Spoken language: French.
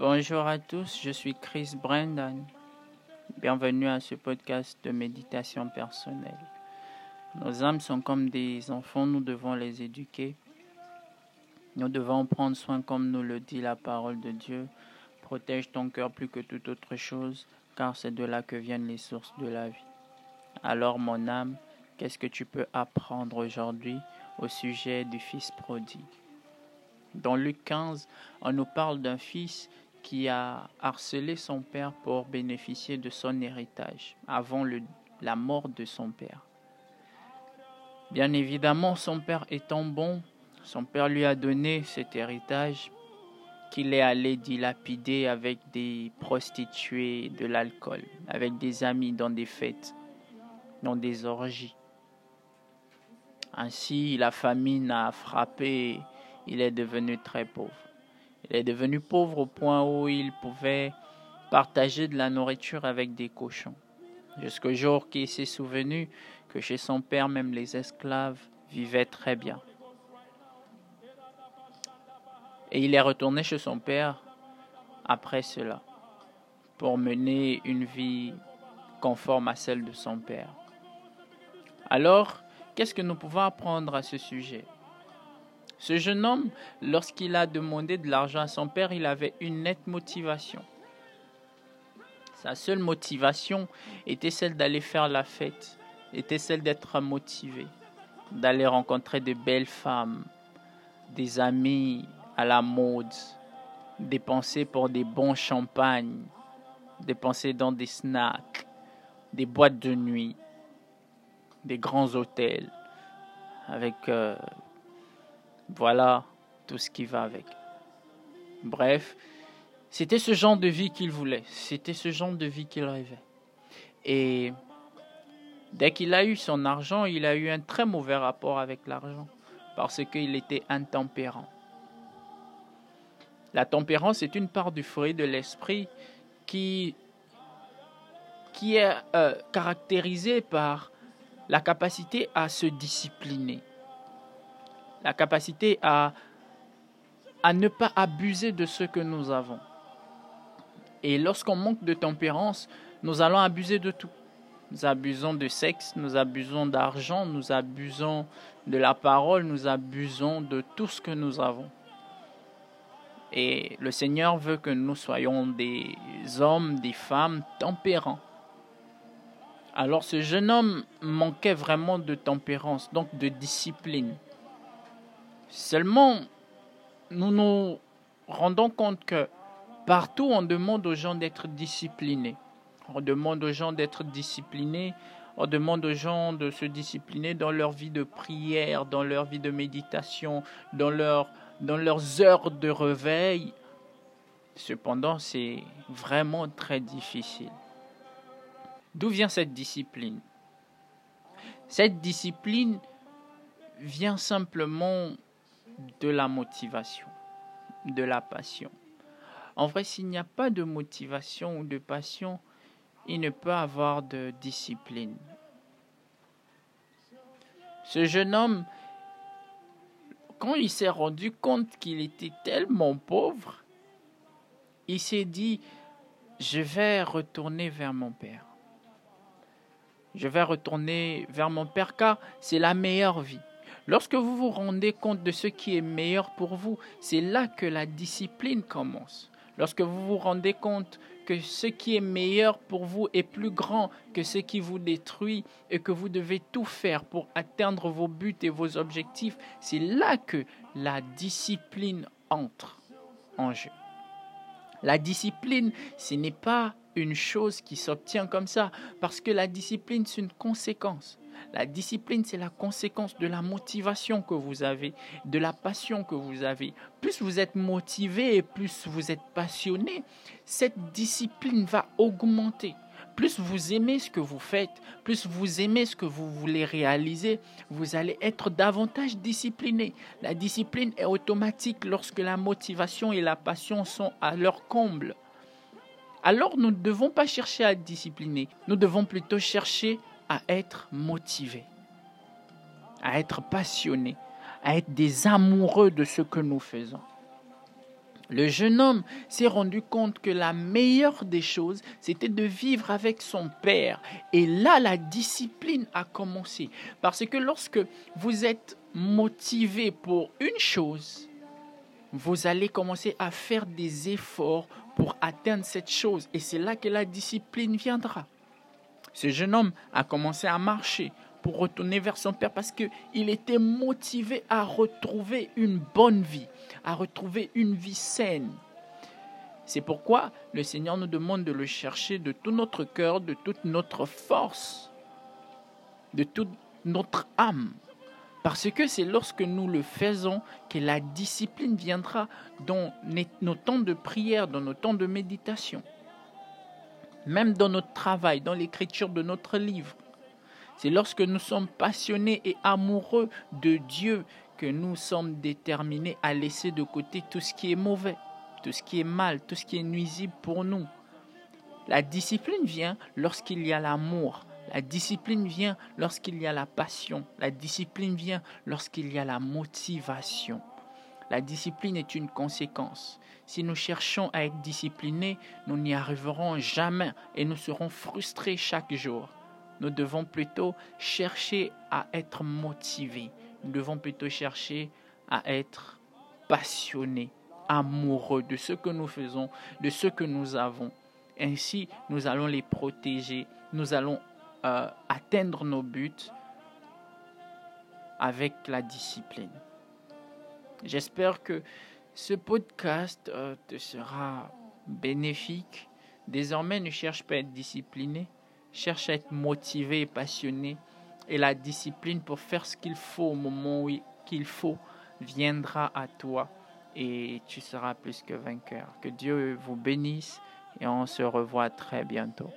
Bonjour à tous, je suis Chris Brandon. Bienvenue à ce podcast de méditation personnelle. Nos âmes sont comme des enfants, nous devons les éduquer. Nous devons prendre soin comme nous le dit la parole de Dieu. Protège ton cœur plus que toute autre chose, car c'est de là que viennent les sources de la vie. Alors mon âme, qu'est-ce que tu peux apprendre aujourd'hui au sujet du Fils prodigue? Dans Luc 15, on nous parle d'un fils qui a harcelé son père pour bénéficier de son héritage avant la mort de son père. Bien évidemment, son père étant bon, son père lui a donné cet héritage qu'il est allé dilapider avec des prostituées, de l'alcool, avec des amis dans des fêtes, dans des orgies. Ainsi, la famine a frappé, il est devenu très pauvre. Il est devenu pauvre au point où il pouvait partager de la nourriture avec des cochons. Jusqu'au jour qu'il s'est souvenu que chez son père, même les esclaves vivaient très bien. Et il est retourné chez son père après cela pour mener une vie conforme à celle de son père. Alors, qu'est-ce que nous pouvons apprendre à ce sujet? Ce jeune homme, lorsqu'il a demandé de l'argent à son père, il avait une nette motivation. Sa seule motivation était celle d'aller faire la fête, était celle d'être motivé, d'aller rencontrer de belles femmes, des amis à la mode, dépenser pour des bons champagnes, dépenser dans des snacks, des boîtes de nuit, des grands hôtels, avec euh, voilà tout ce qui va avec. Bref, c'était ce genre de vie qu'il voulait, c'était ce genre de vie qu'il rêvait. Et dès qu'il a eu son argent, il a eu un très mauvais rapport avec l'argent parce qu'il était intempérant. La tempérance est une part du fruit de l'esprit qui, est euh, caractérisée par la capacité à se discipliner la capacité à, ne pas abuser de ce que nous avons. Et lorsqu'on manque de tempérance, nous allons abuser de tout. Nous abusons de sexe, nous abusons d'argent, nous abusons de la parole, nous abusons de tout ce que nous avons. Et le Seigneur veut que nous soyons des hommes, des femmes tempérants. Alors ce jeune homme manquait vraiment de tempérance, donc de discipline. Seulement, nous nous rendons compte que partout on demande aux gens d'être disciplinés. On demande aux gens d'être disciplinés. On demande aux gens de se discipliner dans leur vie de prière, dans leur vie de méditation, dans, dans leurs heures de réveil. Cependant, c'est vraiment très difficile. D'où vient cette discipline? Cette discipline vient simplement de la motivation, de la passion. En vrai, s'il n'y a pas de motivation ou de passion, il ne peut avoir de discipline. Ce jeune homme, quand il s'est rendu compte qu'il était tellement pauvre, il s'est dit, je vais retourner vers mon Père. Je vais retourner vers mon Père car c'est la meilleure vie. Lorsque vous vous rendez compte de ce qui est meilleur pour vous, c'est là que la discipline commence. Lorsque vous vous rendez compte que ce qui est meilleur pour vous est plus grand que ce qui vous détruit et que vous devez tout faire pour atteindre vos buts et vos objectifs, c'est là que la discipline entre en jeu. La discipline, ce n'est pas une chose qui s'obtient comme ça, parce que la discipline, c'est une conséquence. La discipline, c'est la conséquence de la motivation que vous avez, de la passion que vous avez. Plus vous êtes motivé et plus vous êtes passionné, cette discipline va augmenter. Plus vous aimez ce que vous faites, plus vous aimez ce que vous voulez réaliser, vous allez être davantage discipliné. La discipline est automatique lorsque la motivation et la passion sont à leur comble. Alors nous ne devons pas chercher à discipliner, nous devons plutôt chercher à être motivés, à être passionnés, à être des amoureux de ce que nous faisons. Le jeune homme s'est rendu compte que la meilleure des choses, c'était de vivre avec son père. Et là, la discipline a commencé. Parce que lorsque vous êtes motivé pour une chose, vous allez commencer à faire des efforts pour atteindre cette chose. Et c'est là que la discipline viendra. Ce jeune homme a commencé à marcher pour retourner vers son père parce qu'il était motivé à retrouver une bonne vie, à retrouver une vie saine. C'est pourquoi le Seigneur nous demande de le chercher de tout notre cœur, de toute notre force, de toute notre âme. Parce que c'est lorsque nous le faisons que la discipline viendra dans nos temps de prière, dans nos temps de méditation, même dans notre travail, dans l'écriture de notre livre. C'est lorsque nous sommes passionnés et amoureux de Dieu que nous sommes déterminés à laisser de côté tout ce qui est mauvais, tout ce qui est mal, tout ce qui est nuisible pour nous. La discipline vient lorsqu'il y a l'amour. La discipline vient lorsqu'il y a la passion. La discipline vient lorsqu'il y a la motivation. La discipline est une conséquence. Si nous cherchons à être disciplinés, nous n'y arriverons jamais et nous serons frustrés chaque jour. Nous devons plutôt chercher à être motivés. Nous devons plutôt chercher à être passionnés, amoureux de ce que nous faisons, de ce que nous avons. Ainsi, nous allons les protéger, nous allons euh, atteindre nos buts avec la discipline. J'espère que ce podcast euh, te sera bénéfique. Désormais, ne cherche pas à être discipliné, cherche à être motivé et passionné. Et la discipline pour faire ce qu'il faut au moment qu'il faut viendra à toi et tu seras plus que vainqueur. Que Dieu vous bénisse et on se revoit très bientôt.